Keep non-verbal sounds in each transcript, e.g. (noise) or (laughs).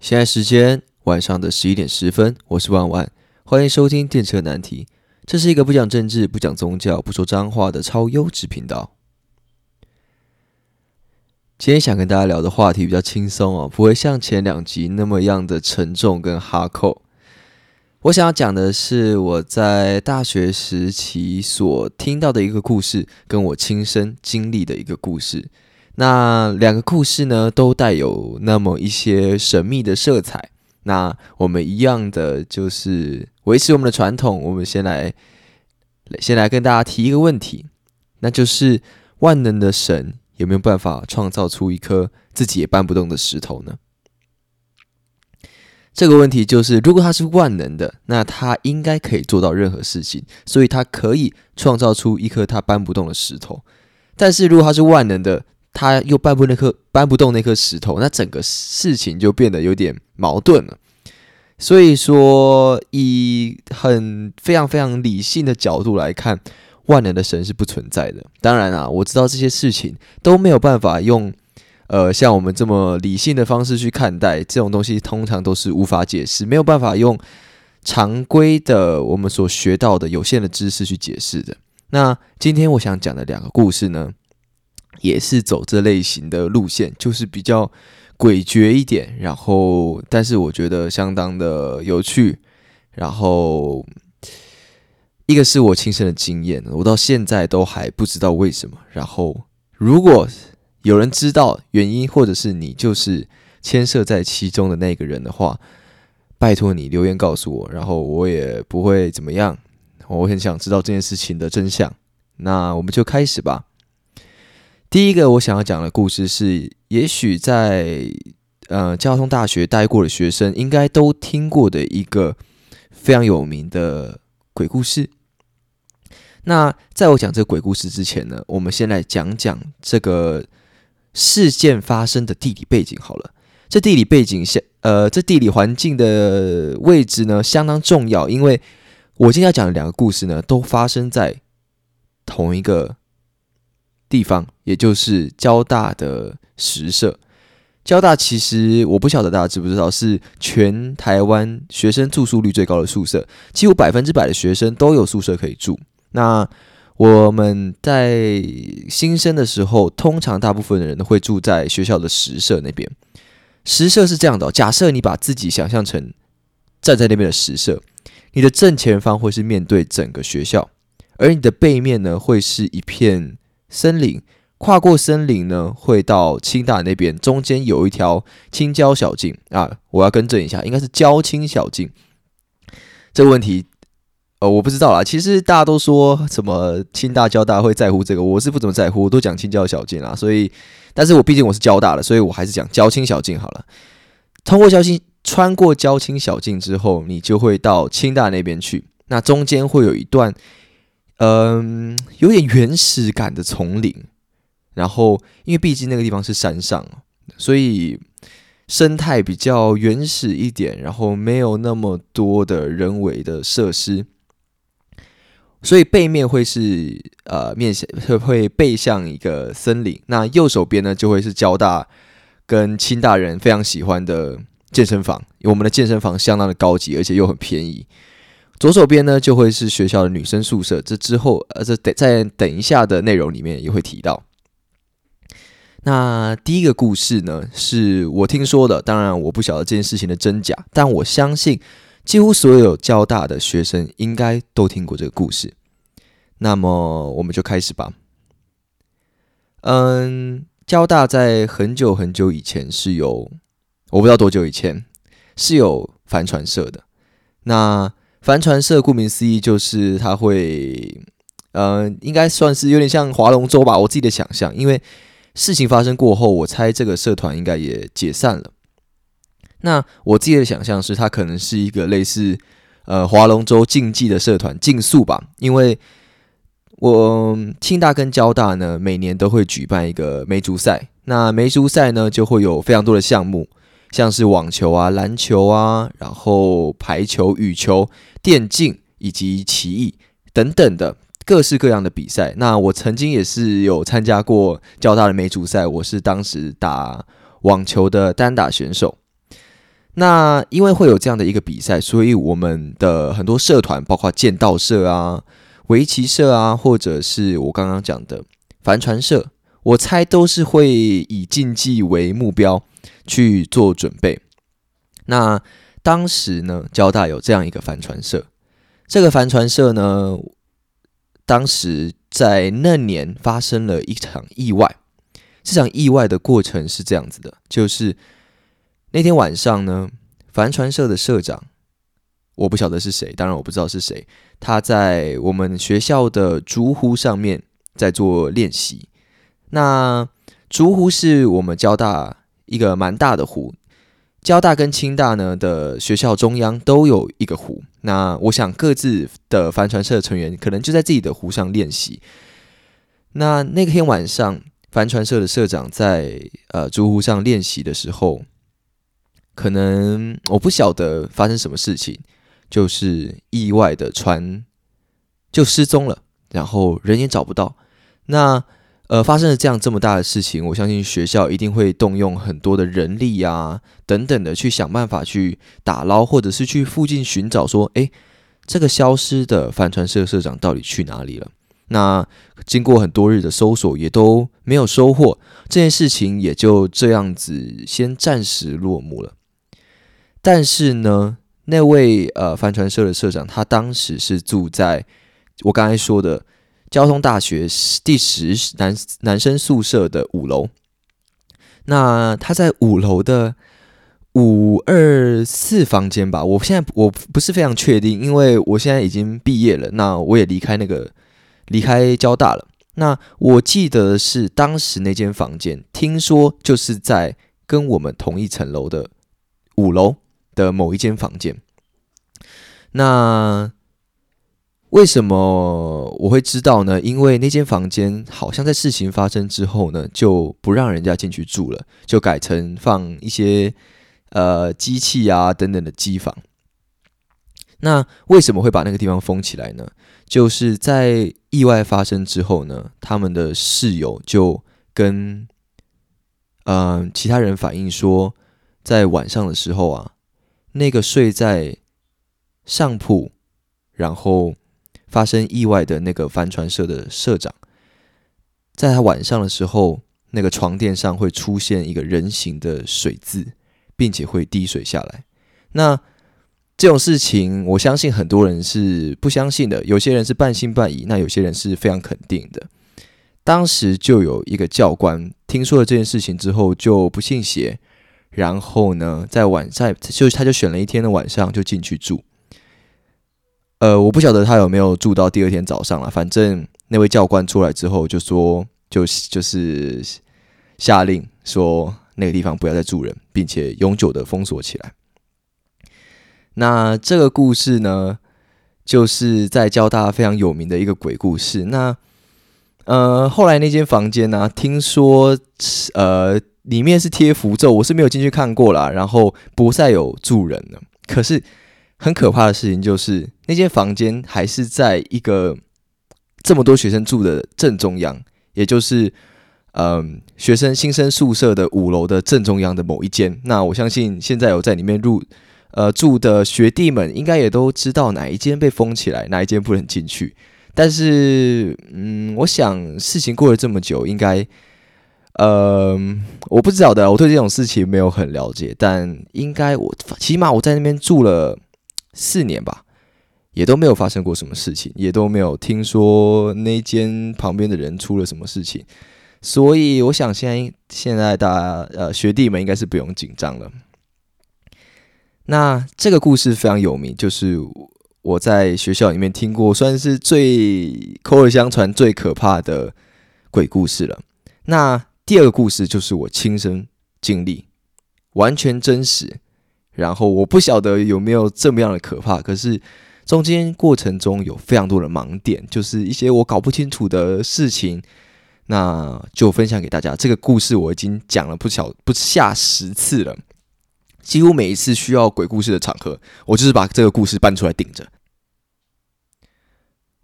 现在时间晚上的十一点十分，我是万万，欢迎收听电车难题。这是一个不讲政治、不讲宗教、不说脏话的超优质频道。今天想跟大家聊的话题比较轻松哦，不会像前两集那么样的沉重跟哈扣。我想要讲的是我在大学时期所听到的一个故事，跟我亲身经历的一个故事。那两个故事呢，都带有那么一些神秘的色彩。那我们一样的就是维持我们的传统，我们先来先来跟大家提一个问题，那就是万能的神有没有办法创造出一颗自己也搬不动的石头呢？这个问题就是，如果他是万能的，那他应该可以做到任何事情，所以他可以创造出一颗他搬不动的石头。但是如果他是万能的，他又搬不那颗搬不动那颗石头，那整个事情就变得有点矛盾了。所以说，以很非常非常理性的角度来看，万能的神是不存在的。当然啊，我知道这些事情都没有办法用 (laughs) 呃像我们这么理性的方式去看待这种东西，通常都是无法解释，没有办法用常规的我们所学到的有限的知识去解释的。那今天我想讲的两个故事呢？也是走这类型的路线，就是比较诡谲一点，然后但是我觉得相当的有趣。然后一个是我亲身的经验，我到现在都还不知道为什么。然后如果有人知道原因，或者是你就是牵涉在其中的那个人的话，拜托你留言告诉我，然后我也不会怎么样。我很想知道这件事情的真相。那我们就开始吧。第一个我想要讲的故事是，也许在呃交通大学待过的学生应该都听过的一个非常有名的鬼故事。那在我讲这个鬼故事之前呢，我们先来讲讲这个事件发生的地理背景好了。这地理背景相呃，这地理环境的位置呢相当重要，因为我今天要讲的两个故事呢，都发生在同一个。地方，也就是交大的实社。交大其实我不晓得大家知不知道，是全台湾学生住宿率最高的宿舍，几乎百分之百的学生都有宿舍可以住。那我们在新生的时候，通常大部分的人会住在学校的实社那边。实社是这样的，假设你把自己想象成站在那边的实社，你的正前方会是面对整个学校，而你的背面呢，会是一片。森林跨过森林呢，会到清大那边，中间有一条青郊小径啊，我要更正一下，应该是交青小径。这个问题，呃，我不知道啦。其实大家都说什么清大、交大会在乎这个，我是不怎么在乎，我都讲青郊小径啊。所以，但是我毕竟我是交大的，所以我还是讲交青小径好了。通过交青，穿过交青小径之后，你就会到清大那边去。那中间会有一段。嗯，有点原始感的丛林，然后因为毕竟那个地方是山上，所以生态比较原始一点，然后没有那么多的人为的设施，所以背面会是呃面向会会背向一个森林，那右手边呢就会是交大跟清大人非常喜欢的健身房，我们的健身房相当的高级，而且又很便宜。左手边呢，就会是学校的女生宿舍。这之后，呃，这等在等一下的内容里面也会提到。那第一个故事呢，是我听说的，当然我不晓得这件事情的真假，但我相信几乎所有交大的学生应该都听过这个故事。那么我们就开始吧。嗯，交大在很久很久以前是有，我不知道多久以前是有帆船社的。那帆船社顾名思义就是它会，呃，应该算是有点像划龙舟吧。我自己的想象，因为事情发生过后，我猜这个社团应该也解散了。那我自己的想象是，它可能是一个类似呃划龙舟竞技的社团，竞速吧。因为我清大跟交大呢，每年都会举办一个梅竹赛，那梅竹赛呢就会有非常多的项目。像是网球啊、篮球啊，然后排球、羽球、电竞以及棋艺等等的各式各样的比赛。那我曾经也是有参加过较大的美主赛，我是当时打网球的单打选手。那因为会有这样的一个比赛，所以我们的很多社团，包括剑道社啊、围棋社啊，或者是我刚刚讲的帆船社，我猜都是会以竞技为目标去做准备。那当时呢，交大有这样一个帆船社，这个帆船社呢，当时在那年发生了一场意外。这场意外的过程是这样子的，就是那天晚上呢，帆船社的社长，我不晓得是谁，当然我不知道是谁，他在我们学校的竹湖上面在做练习。那竹湖是我们交大一个蛮大的湖，交大跟清大呢的学校中央都有一个湖。那我想各自的帆船社成员可能就在自己的湖上练习。那那天晚上。帆船社的社长在呃竹湖上练习的时候，可能我不晓得发生什么事情，就是意外的船就失踪了，然后人也找不到。那呃发生了这样这么大的事情，我相信学校一定会动用很多的人力啊等等的去想办法去打捞，或者是去附近寻找，说诶，这个消失的帆船社社长到底去哪里了？那经过很多日的搜索，也都没有收获，这件事情也就这样子先暂时落幕了。但是呢，那位呃帆船社的社长，他当时是住在我刚才说的交通大学第十男男生宿舍的五楼。那他在五楼的五二四房间吧？我现在我不是非常确定，因为我现在已经毕业了，那我也离开那个。离开交大了。那我记得是当时那间房间，听说就是在跟我们同一层楼的五楼的某一间房间。那为什么我会知道呢？因为那间房间好像在事情发生之后呢，就不让人家进去住了，就改成放一些呃机器啊等等的机房。那为什么会把那个地方封起来呢？就是在意外发生之后呢，他们的室友就跟嗯其他人反映说，在晚上的时候啊，那个睡在上铺，然后发生意外的那个帆船社的社长，在他晚上的时候，那个床垫上会出现一个人形的水渍，并且会滴水下来。那这种事情，我相信很多人是不相信的，有些人是半信半疑，那有些人是非常肯定的。当时就有一个教官听说了这件事情之后，就不信邪，然后呢，在晚在就他就选了一天的晚上就进去住。呃，我不晓得他有没有住到第二天早上了，反正那位教官出来之后就说，就就是下令说那个地方不要再住人，并且永久的封锁起来。那这个故事呢，就是在交大非常有名的一个鬼故事。那呃，后来那间房间呢，听说呃里面是贴符咒，我是没有进去看过啦。然后不再有住人了。可是很可怕的事情就是，那间房间还是在一个这么多学生住的正中央，也就是嗯学生新生宿舍的五楼的正中央的某一间。那我相信现在有在里面入。呃，住的学弟们应该也都知道哪一间被封起来，哪一间不能进去。但是，嗯，我想事情过了这么久，应该，呃，我不知道的，我对这种事情没有很了解。但应该我起码我在那边住了四年吧，也都没有发生过什么事情，也都没有听说那间旁边的人出了什么事情。所以，我想现在现在大家呃学弟们应该是不用紧张了。那这个故事非常有名，就是我在学校里面听过，算是最口耳相传、最可怕的鬼故事了。那第二个故事就是我亲身经历，完全真实。然后我不晓得有没有这么样的可怕，可是中间过程中有非常多的盲点，就是一些我搞不清楚的事情，那就分享给大家。这个故事我已经讲了不小不下十次了。几乎每一次需要鬼故事的场合，我就是把这个故事搬出来顶着。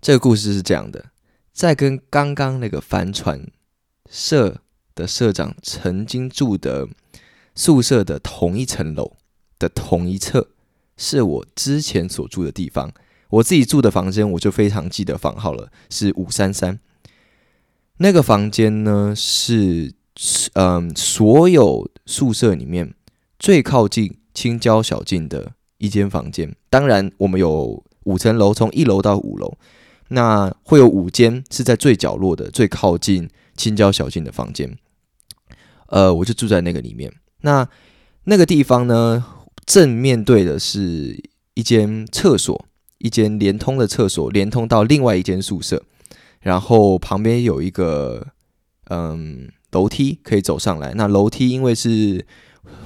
这个故事是这样的：在跟刚刚那个帆船社的社长曾经住的宿舍的同一层楼，的同一侧是我之前所住的地方。我自己住的房间，我就非常记得房号了，是五三三。那个房间呢，是嗯，所有宿舍里面最靠近青椒小径的一间房间。当然，我们有五层楼，从一楼到五楼，那会有五间是在最角落的、最靠近青椒小径的房间。呃，我就住在那个里面。那那个地方呢，正面对的是一间厕所。一间连通的厕所，连通到另外一间宿舍，然后旁边有一个嗯楼梯可以走上来。那楼梯因为是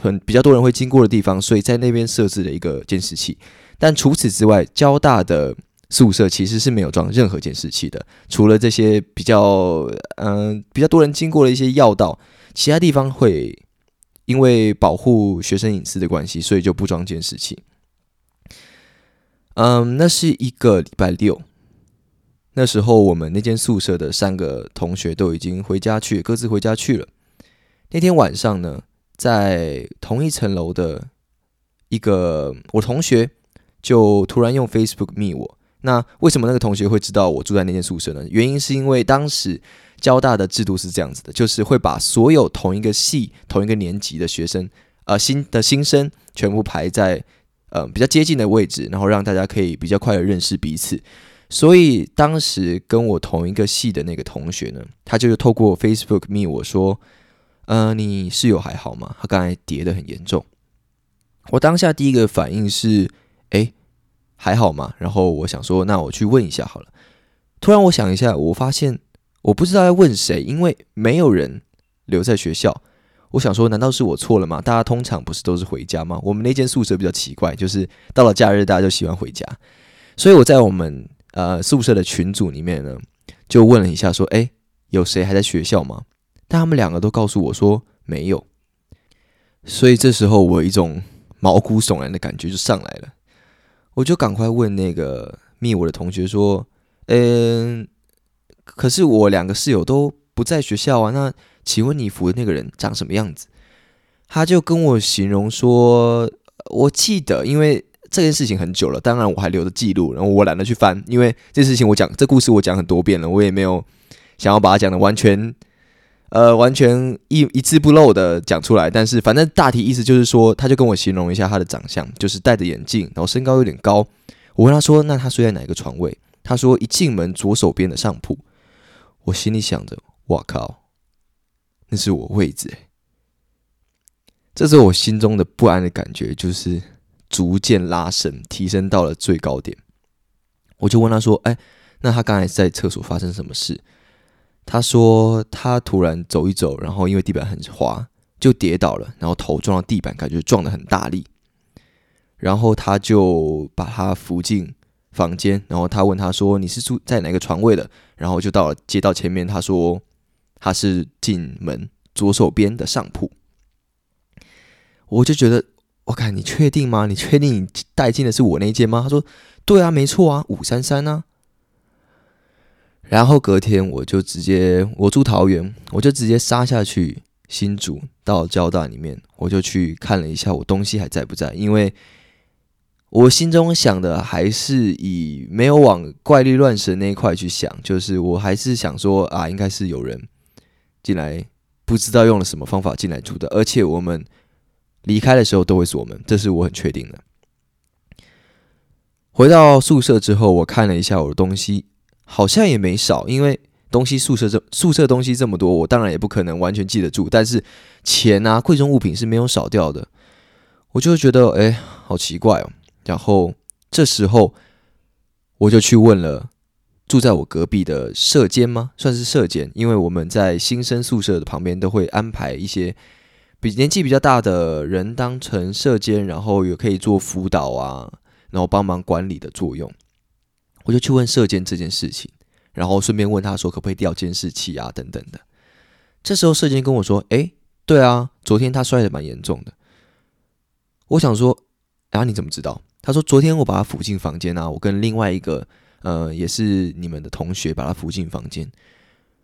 很比较多人会经过的地方，所以在那边设置了一个监视器。但除此之外，交大的宿舍其实是没有装任何监视器的，除了这些比较嗯比较多人经过的一些要道，其他地方会因为保护学生隐私的关系，所以就不装监视器。嗯，那是一个礼拜六。那时候我们那间宿舍的三个同学都已经回家去，各自回家去了。那天晚上呢，在同一层楼的一个我同学就突然用 Facebook 密我。那为什么那个同学会知道我住在那间宿舍呢？原因是因为当时交大的制度是这样子的，就是会把所有同一个系、同一个年级的学生，呃，新的新生全部排在。呃，比较接近的位置，然后让大家可以比较快的认识彼此。所以当时跟我同一个系的那个同学呢，他就是透过 Facebook 密我说：“呃，你室友还好吗？他刚才跌的很严重。”我当下第一个反应是：“哎，还好吗？”然后我想说：“那我去问一下好了。”突然我想一下，我发现我不知道要问谁，因为没有人留在学校。我想说，难道是我错了吗？大家通常不是都是回家吗？我们那间宿舍比较奇怪，就是到了假日大家就喜欢回家。所以我在我们呃宿舍的群组里面呢，就问了一下，说：“哎，有谁还在学校吗？”但他们两个都告诉我说没有。所以这时候我有一种毛骨悚然的感觉就上来了，我就赶快问那个密我的同学说：“嗯，可是我两个室友都不在学校啊，那？”请问你扶的那个人长什么样子？他就跟我形容说：“我记得，因为这件事情很久了，当然我还留着记录，然后我懒得去翻，因为这事情我讲这故事我讲很多遍了，我也没有想要把它讲的完全，呃，完全一一字不漏的讲出来。但是反正大体意思就是说，他就跟我形容一下他的长相，就是戴着眼镜，然后身高有点高。我问他说：那他睡在哪个床位？他说一进门左手边的上铺。我心里想着：我靠！那是我位置，这时候我心中的不安的感觉就是逐渐拉升，提升到了最高点。我就问他说：“哎，那他刚才在厕所发生什么事？”他说：“他突然走一走，然后因为地板很滑，就跌倒了，然后头撞到地板，感觉撞的很大力。然后他就把他扶进房间，然后他问他说：‘你是住在哪个床位的？’然后就到了街道前面，他说。”他是进门左手边的上铺，我就觉得，我看你确定吗？你确定你带进的是我那间吗？他说，对啊，没错啊，五三三啊。然后隔天我就直接，我住桃园，我就直接杀下去新竹到交大里面，我就去看了一下我东西还在不在，因为我心中想的还是以没有往怪力乱神那一块去想，就是我还是想说啊，应该是有人。进来不知道用了什么方法进来住的，而且我们离开的时候都会锁门，这是我很确定的。回到宿舍之后，我看了一下我的东西，好像也没少，因为东西宿舍这宿舍东西这么多，我当然也不可能完全记得住，但是钱啊贵重物品是没有少掉的，我就觉得哎好奇怪哦。然后这时候我就去问了。住在我隔壁的舍监吗？算是舍监，因为我们在新生宿舍的旁边都会安排一些比年纪比较大的人当成舍监，然后也可以做辅导啊，然后帮忙管理的作用。我就去问舍监这件事情，然后顺便问他说可不可以调监视器啊等等的。这时候舍监跟我说：“诶，对啊，昨天他摔得蛮严重的。”我想说：“啊，你怎么知道？”他说：“昨天我把他扶进房间啊，我跟另外一个。”呃，也是你们的同学把他扶进房间。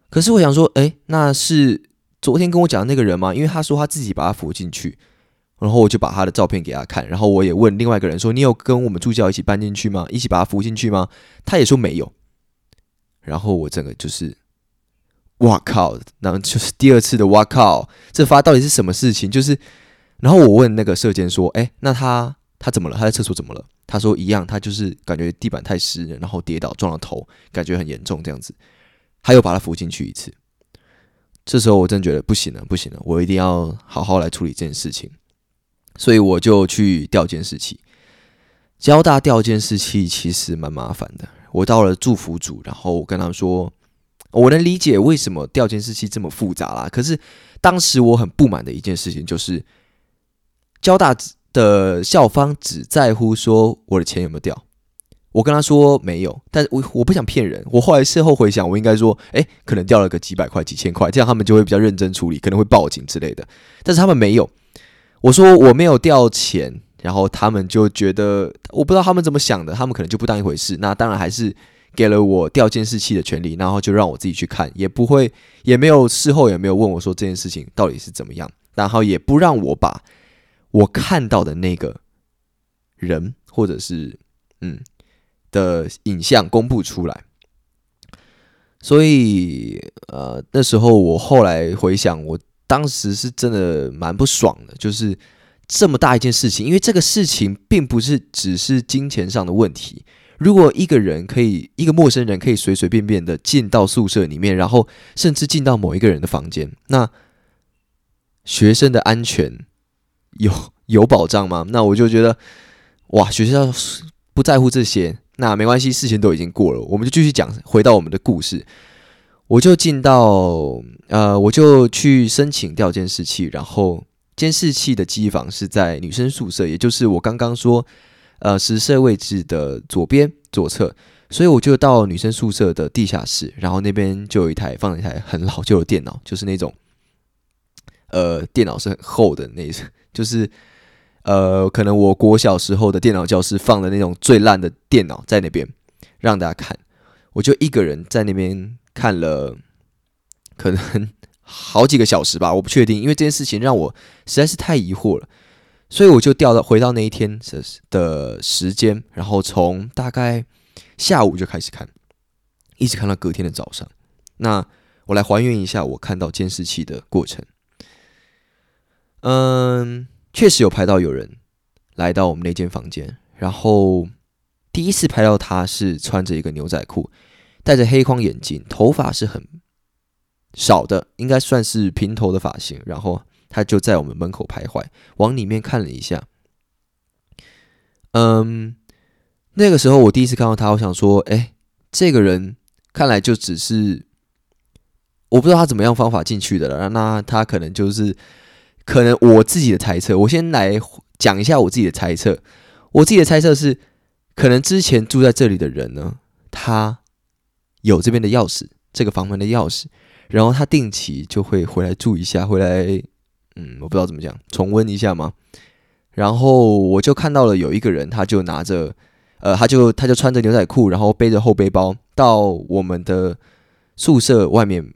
可是我想说，哎，那是昨天跟我讲的那个人吗？因为他说他自己把他扶进去。然后我就把他的照片给他看，然后我也问另外一个人说：“你有跟我们助教一起搬进去吗？一起把他扶进去吗？”他也说没有。然后我整个就是，哇靠！然后就是第二次的哇靠，这发到底是什么事情？就是，然后我问那个射箭说：“哎，那他他怎么了？他在厕所怎么了？”他说：“一样，他就是感觉地板太湿，然后跌倒撞了头，感觉很严重这样子。”他又把他扶进去一次。这时候我真觉得不行了，不行了，我一定要好好来处理这件事情。所以我就去调监视器。交大调监视器其实蛮麻烦的。我到了祝福组，然后我跟他们说，我能理解为什么调监视器这么复杂啦。可是当时我很不满的一件事情就是，交大的校方只在乎说我的钱有没有掉。我跟他说没有，但我我不想骗人。我后来事后回想，我应该说，哎，可能掉了个几百块、几千块，这样他们就会比较认真处理，可能会报警之类的。但是他们没有。我说我没有掉钱，然后他们就觉得我不知道他们怎么想的，他们可能就不当一回事。那当然还是给了我调监视器的权利，然后就让我自己去看，也不会也没有事后也没有问我说这件事情到底是怎么样，然后也不让我把我看到的那个人或者是嗯的影像公布出来。所以呃那时候我后来回想我。当时是真的蛮不爽的，就是这么大一件事情，因为这个事情并不是只是金钱上的问题。如果一个人可以，一个陌生人可以随随便便的进到宿舍里面，然后甚至进到某一个人的房间，那学生的安全有 (laughs) 有保障吗？那我就觉得，哇，学校不在乎这些，那没关系，事情都已经过了，我们就继续讲，回到我们的故事。我就进到呃，我就去申请调监视器，然后监视器的机房是在女生宿舍，也就是我刚刚说呃实设位置的左边左侧，所以我就到女生宿舍的地下室，然后那边就有一台放了一台很老旧的电脑，就是那种呃电脑是很厚的那种，(laughs) 就是呃可能我国小时候的电脑教室放的那种最烂的电脑在那边让大家看，我就一个人在那边。看了可能好几个小时吧，我不确定，因为这件事情让我实在是太疑惑了，所以我就调到回到那一天的的时间，然后从大概下午就开始看，一直看到隔天的早上。那我来还原一下我看到监视器的过程。嗯，确实有拍到有人来到我们那间房间，然后第一次拍到他是穿着一个牛仔裤。戴着黑框眼镜，头发是很少的，应该算是平头的发型。然后他就在我们门口徘徊，往里面看了一下。嗯，那个时候我第一次看到他，我想说，哎，这个人看来就只是我不知道他怎么样方法进去的了。那他可能就是可能我自己的猜测，我先来讲一下我自己的猜测。我自己的猜测是，可能之前住在这里的人呢，他。有这边的钥匙，这个房门的钥匙，然后他定期就会回来住一下，回来，嗯，我不知道怎么讲，重温一下吗？然后我就看到了有一个人，他就拿着，呃，他就他就穿着牛仔裤，然后背着后背包到我们的宿舍外面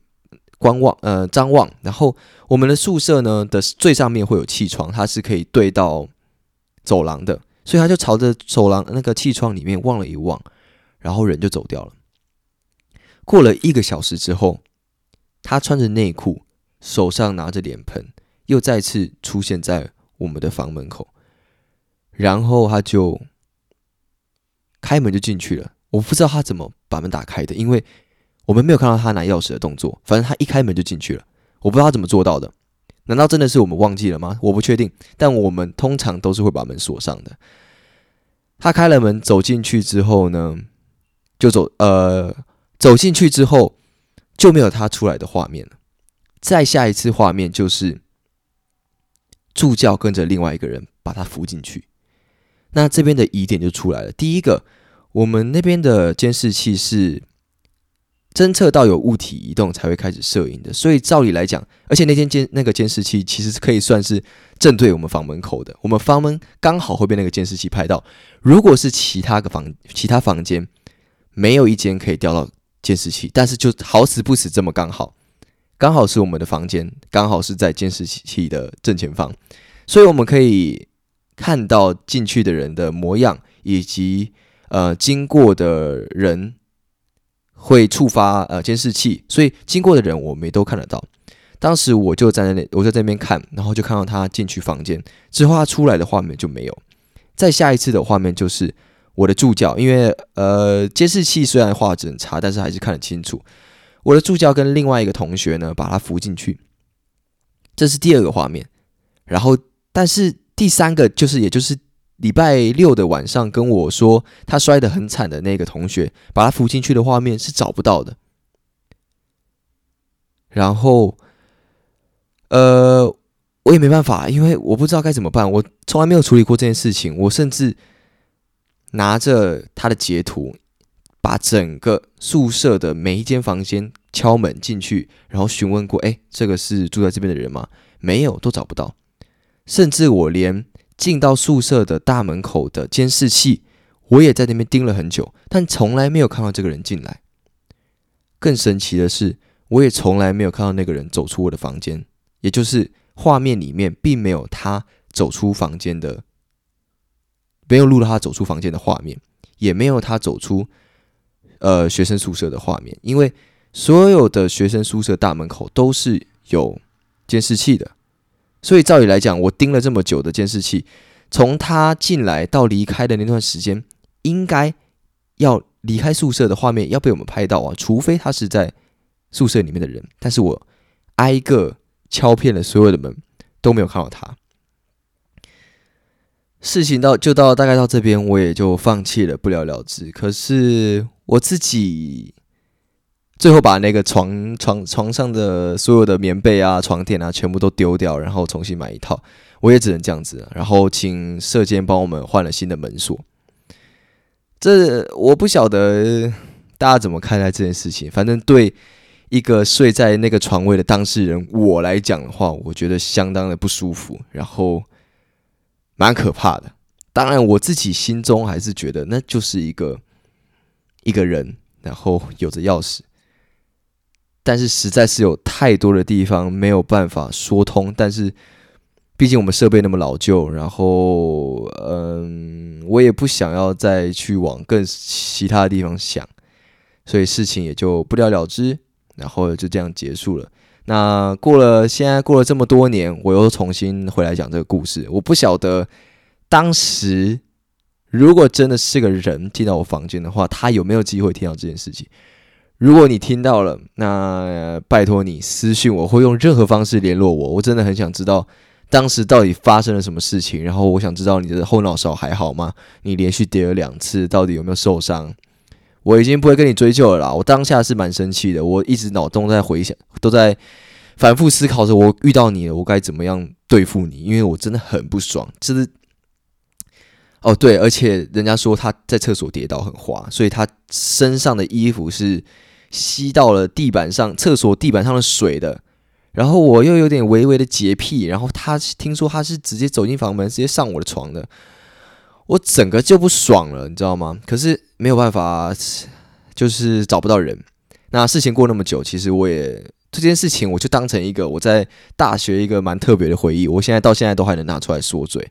观望，呃，张望。然后我们的宿舍呢的最上面会有气窗，它是可以对到走廊的，所以他就朝着走廊那个气窗里面望了一望，然后人就走掉了。过了一个小时之后，他穿着内裤，手上拿着脸盆，又再次出现在我们的房门口，然后他就开门就进去了。我不知道他怎么把门打开的，因为我们没有看到他拿钥匙的动作。反正他一开门就进去了，我不知道他怎么做到的。难道真的是我们忘记了吗？我不确定。但我们通常都是会把门锁上的。他开了门走进去之后呢，就走呃。走进去之后，就没有他出来的画面了。再下一次画面就是助教跟着另外一个人把他扶进去。那这边的疑点就出来了。第一个，我们那边的监视器是侦测到有物体移动才会开始摄影的，所以照理来讲，而且那间监那个监视器其实是可以算是正对我们房门口的。我们房门刚好会被那个监视器拍到。如果是其他个房其他房间，没有一间可以调到。监视器，但是就好死不死这么刚好，刚好是我们的房间，刚好是在监视器的正前方，所以我们可以看到进去的人的模样，以及呃经过的人会触发呃监视器，所以经过的人我们也都看得到。当时我就站在那，我就在那边看，然后就看到他进去房间之后，他出来的画面就没有。再下一次的画面就是我的助教，因为呃监视器虽然画质很差，但是还是看得清楚。我的助教跟另外一个同学呢，把他扶进去，这是第二个画面。然后，但是第三个就是，也就是礼拜六的晚上跟我说他摔得很惨的那个同学，把他扶进去的画面是找不到的。然后。呃，我也没办法，因为我不知道该怎么办。我从来没有处理过这件事情。我甚至拿着他的截图，把整个宿舍的每一间房间敲门进去，然后询问过：“哎，这个是住在这边的人吗？”没有，都找不到。甚至我连进到宿舍的大门口的监视器，我也在那边盯了很久，但从来没有看到这个人进来。更神奇的是，我也从来没有看到那个人走出我的房间。也就是画面里面并没有他走出房间的，没有录到他走出房间的画面，也没有他走出呃学生宿舍的画面，因为所有的学生宿舍大门口都是有监视器的，所以照理来讲，我盯了这么久的监视器，从他进来到离开的那段时间，应该要离开宿舍的画面要被我们拍到啊，除非他是在宿舍里面的人，但是我挨个。敲遍了所有的门，都没有看到他。事情到就到大概到这边，我也就放弃了，不了了之。可是我自己最后把那个床床床上的所有的棉被啊、床垫啊，全部都丢掉，然后重新买一套。我也只能这样子，然后请舍监帮我们换了新的门锁。这我不晓得大家怎么看待这件事情，反正对。一个睡在那个床位的当事人，我来讲的话，我觉得相当的不舒服，然后蛮可怕的。当然，我自己心中还是觉得那就是一个一个人，然后有着钥匙。但是实在是有太多的地方没有办法说通。但是毕竟我们设备那么老旧，然后嗯，我也不想要再去往更其他的地方想，所以事情也就不了了之。然后就这样结束了。那过了，现在过了这么多年，我又重新回来讲这个故事。我不晓得当时如果真的是个人进到我房间的话，他有没有机会听到这件事情？如果你听到了，那拜托你私信我，或用任何方式联络我。我真的很想知道当时到底发生了什么事情。然后我想知道你的后脑勺还好吗？你连续跌了两次，到底有没有受伤？我已经不会跟你追究了啦。我当下是蛮生气的，我一直脑中在回想，都在反复思考着，我遇到你了，我该怎么样对付你？因为我真的很不爽。就是哦，对，而且人家说他在厕所跌倒很滑，所以他身上的衣服是吸到了地板上，厕所地板上的水的。然后我又有点微微的洁癖，然后他听说他是直接走进房门，直接上我的床的。我整个就不爽了，你知道吗？可是没有办法，就是找不到人。那事情过那么久，其实我也这件事情，我就当成一个我在大学一个蛮特别的回忆。我现在到现在都还能拿出来说嘴，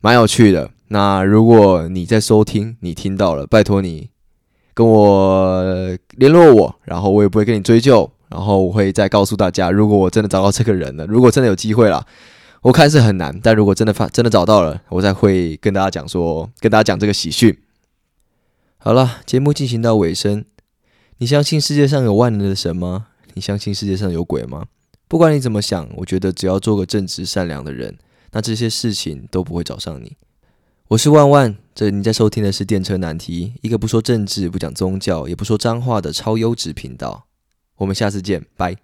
蛮有趣的。那如果你在收听，你听到了，拜托你跟我联络我，然后我也不会跟你追究，然后我会再告诉大家，如果我真的找到这个人了，如果真的有机会了。我看是很难，但如果真的发真的找到了，我再会跟大家讲说，跟大家讲这个喜讯。好了，节目进行到尾声，你相信世界上有万能的神吗？你相信世界上有鬼吗？不管你怎么想，我觉得只要做个正直善良的人，那这些事情都不会找上你。我是万万，这你在收听的是电车难题，一个不说政治、不讲宗教、也不说脏话的超优质频道。我们下次见，拜。